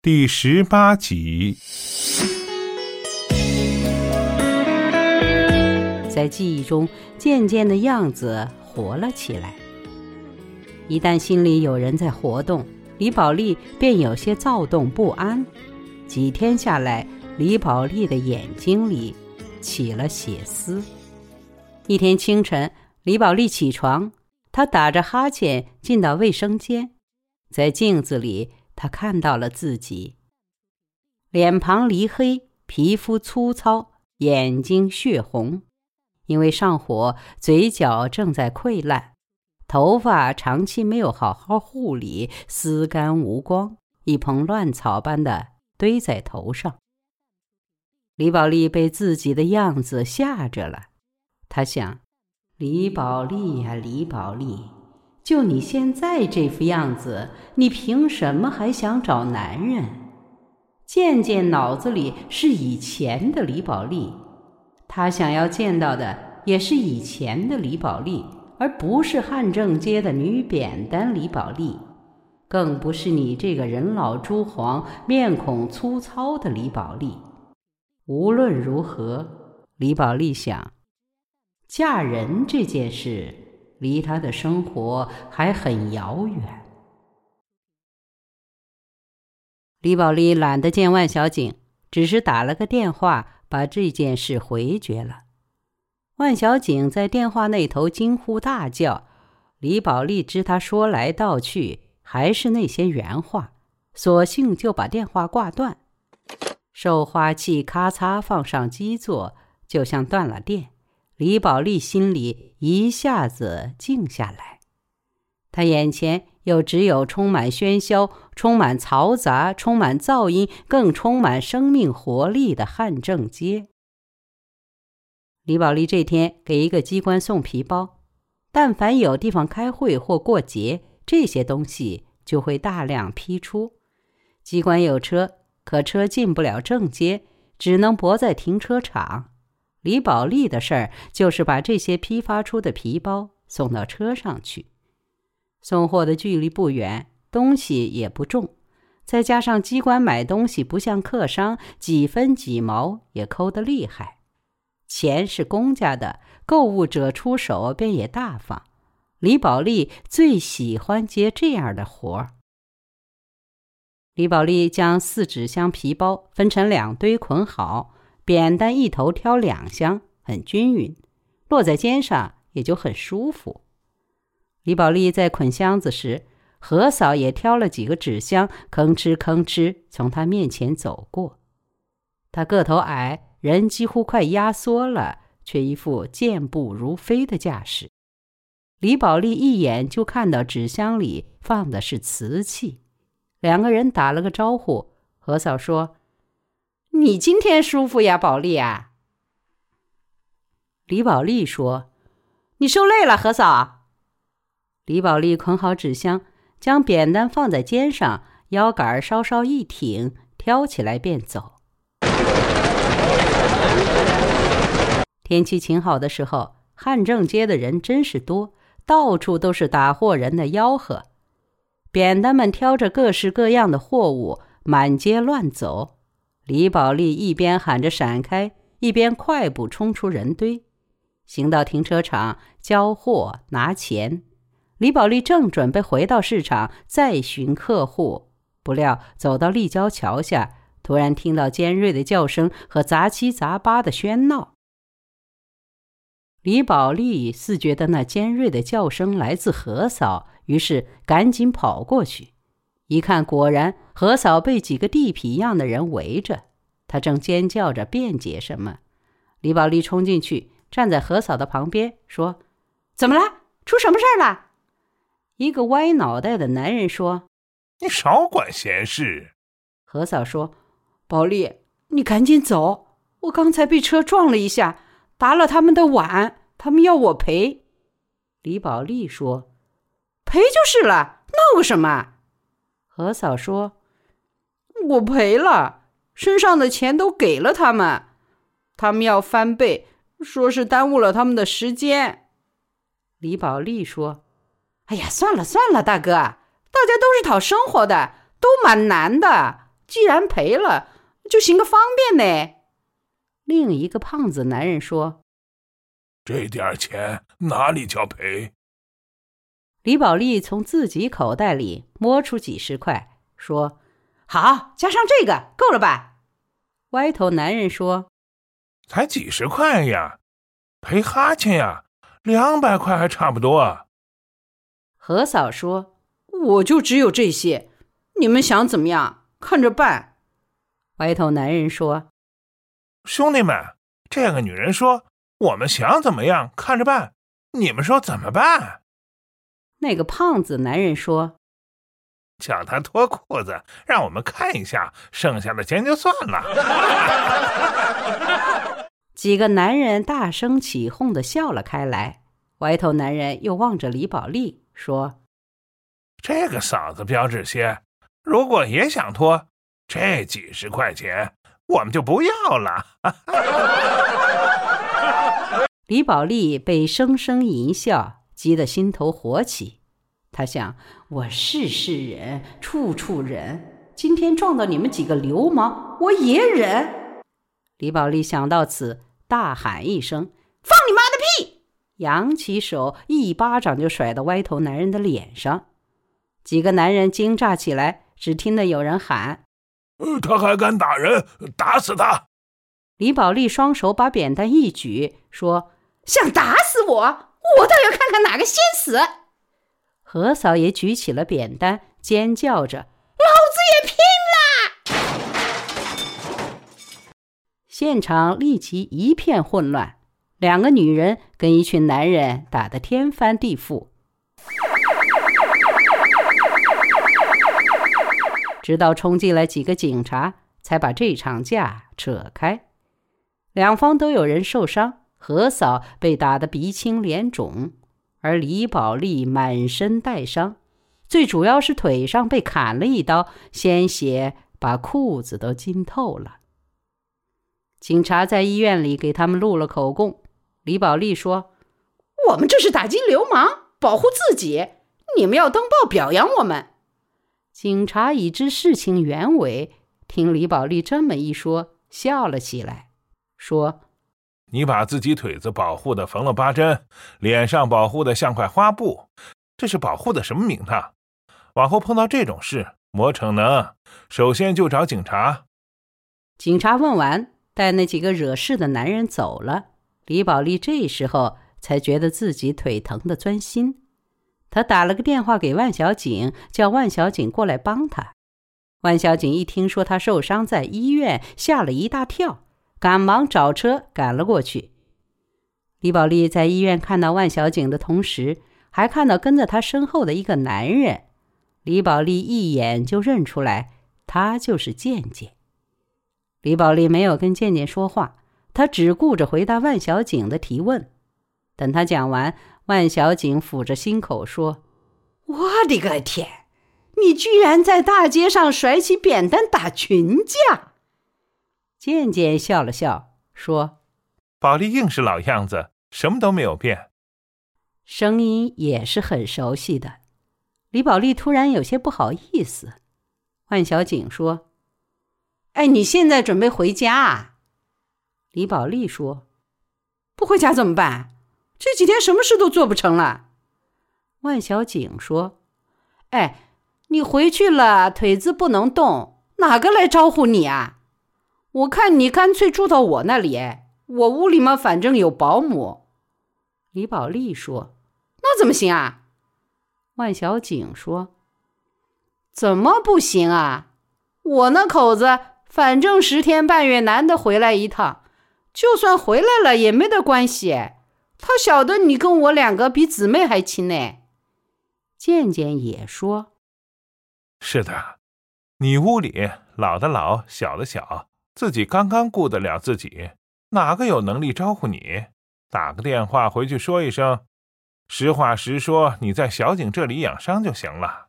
第十八集，在记忆中渐渐的样子活了起来。一旦心里有人在活动，李宝莉便有些躁动不安。几天下来，李宝莉的眼睛里起了血丝。一天清晨，李宝莉起床，她打着哈欠进到卫生间，在镜子里，他看到了自己。脸庞黧黑，皮肤粗糙，眼睛血红，因为上火，嘴角正在溃烂，头发长期没有好好护理，丝干无光，一蓬乱草般的堆在头上。李宝莉被自己的样子吓着了。他想：“李宝莉呀，李宝莉，就你现在这副样子，你凭什么还想找男人？”渐渐脑子里是以前的李宝莉，他想要见到的也是以前的李宝莉，而不是汉正街的女扁担李宝莉，更不是你这个人老珠黄、面孔粗糙的李宝莉。无论如何，李宝莉想。嫁人这件事离他的生活还很遥远。李宝莉懒得见万小景，只是打了个电话，把这件事回绝了。万小景在电话那头惊呼大叫，李宝莉知他说来道去还是那些原话，索性就把电话挂断。售花器咔嚓放上基座，就像断了电。李宝莉心里一下子静下来，她眼前又只有充满喧嚣、充满嘈杂、充满噪音、更充满生命活力的汉正街。李宝莉这天给一个机关送皮包，但凡有地方开会或过节，这些东西就会大量批出。机关有车，可车进不了正街，只能泊在停车场。李宝莉的事儿就是把这些批发出的皮包送到车上去。送货的距离不远，东西也不重，再加上机关买东西不像客商几分几毛也抠得厉害，钱是公家的，购物者出手便也大方。李宝莉最喜欢接这样的活儿。李宝莉将四纸箱皮包分成两堆捆好。扁担一头挑两箱，很均匀，落在肩上也就很舒服。李宝莉在捆箱子时，何嫂也挑了几个纸箱，吭哧吭哧从她面前走过。她个头矮，人几乎快压缩了，却一副健步如飞的架势。李宝莉一眼就看到纸箱里放的是瓷器，两个人打了个招呼。何嫂说。你今天舒服呀，宝莉啊。李宝莉说：“你受累了，何嫂。”李宝莉捆好纸箱，将扁担放在肩上，腰杆稍稍一挺，挑起来便走。天气晴好的时候，汉正街的人真是多，到处都是打货人的吆喝。扁担们挑着各式各样的货物，满街乱走。李宝莉一边喊着“闪开”，一边快步冲出人堆，行到停车场交货拿钱。李宝莉正准备回到市场再寻客户，不料走到立交桥下，突然听到尖锐的叫声和杂七杂八的喧闹。李宝莉似觉得那尖锐的叫声来自何嫂，于是赶紧跑过去。一看，果然何嫂被几个地痞一样的人围着，她正尖叫着辩解什么。李宝莉冲进去，站在何嫂的旁边，说：“怎么了？出什么事儿了？”一个歪脑袋的男人说：“你少管闲事。”何嫂说：“宝莉，你赶紧走，我刚才被车撞了一下，打了他们的碗，他们要我赔。”李宝莉说：“赔就是了，闹个什么？”何嫂说：“我赔了，身上的钱都给了他们，他们要翻倍，说是耽误了他们的时间。”李宝莉说：“哎呀，算了算了，大哥，大家都是讨生活的，都蛮难的，既然赔了，就行个方便呢。另一个胖子男人说：“这点钱哪里叫赔？”李宝莉从自己口袋里摸出几十块，说：“好，加上这个够了吧？”歪头男人说：“才几十块呀，赔哈欠呀，两百块还差不多。”何嫂说：“我就只有这些，你们想怎么样，看着办。”歪头男人说：“兄弟们，这个女人说我们想怎么样，看着办，你们说怎么办？”那个胖子男人说：“叫他脱裤子，让我们看一下，剩下的钱就算了。”几个男人大声起哄的笑了开来。歪头男人又望着李宝莉说：“这个嫂子标致些，如果也想脱，这几十块钱我们就不要了。”李宝莉被声声淫笑。急得心头火起，他想：我事事忍，处处忍，今天撞到你们几个流氓，我也忍。李宝莉想到此，大喊一声：“放你妈的屁！”扬起手，一巴掌就甩到歪头男人的脸上。几个男人惊乍起来，只听得有人喊：“他还敢打人，打死他！”李宝莉双手把扁担一举，说：“想打死我？”我倒要看看哪个先死！何嫂也举起了扁担，尖叫着：“老子也拼了！”现场立即一片混乱，两个女人跟一群男人打得天翻地覆，直到冲进来几个警察，才把这场架扯开。两方都有人受伤。何嫂被打得鼻青脸肿，而李宝莉满身带伤，最主要是腿上被砍了一刀，鲜血把裤子都浸透了。警察在医院里给他们录了口供。李宝莉说：“我们这是打击流氓，保护自己，你们要登报表扬我们。”警察已知事情原委，听李宝莉这么一说，笑了起来，说。你把自己腿子保护的缝了八针，脸上保护的像块花布，这是保护的什么名堂？往后碰到这种事，莫逞能，首先就找警察。警察问完，带那几个惹事的男人走了。李宝莉这时候才觉得自己腿疼的钻心，他打了个电话给万小景，叫万小景过来帮他。万小景一听说他受伤在医院，吓了一大跳。赶忙找车赶了过去。李宝莉在医院看到万小景的同时，还看到跟在他身后的一个男人。李宝莉一眼就认出来，他就是健健。李宝莉没有跟健健说话，她只顾着回答万小景的提问。等他讲完，万小景抚着心口说：“我的个天，你居然在大街上甩起扁担打群架！”渐渐笑了笑，说：“宝莉硬是老样子，什么都没有变。”声音也是很熟悉的。李宝莉突然有些不好意思。万小景说：“哎，你现在准备回家？”啊？”李宝莉说：“不回家怎么办？这几天什么事都做不成了。”万小景说：“哎，你回去了，腿子不能动，哪个来招呼你啊？”我看你干脆住到我那里，我屋里嘛，反正有保姆。李宝莉说：“那怎么行啊？”万小景说：“怎么不行啊？我那口子反正十天半月难得回来一趟，就算回来了也没得关系。他晓得你跟我两个比姊妹还亲呢。”健健也说：“是的，你屋里老的老，小的小。”自己刚刚顾得了自己，哪个有能力招呼你？打个电话回去说一声，实话实说，你在小景这里养伤就行了。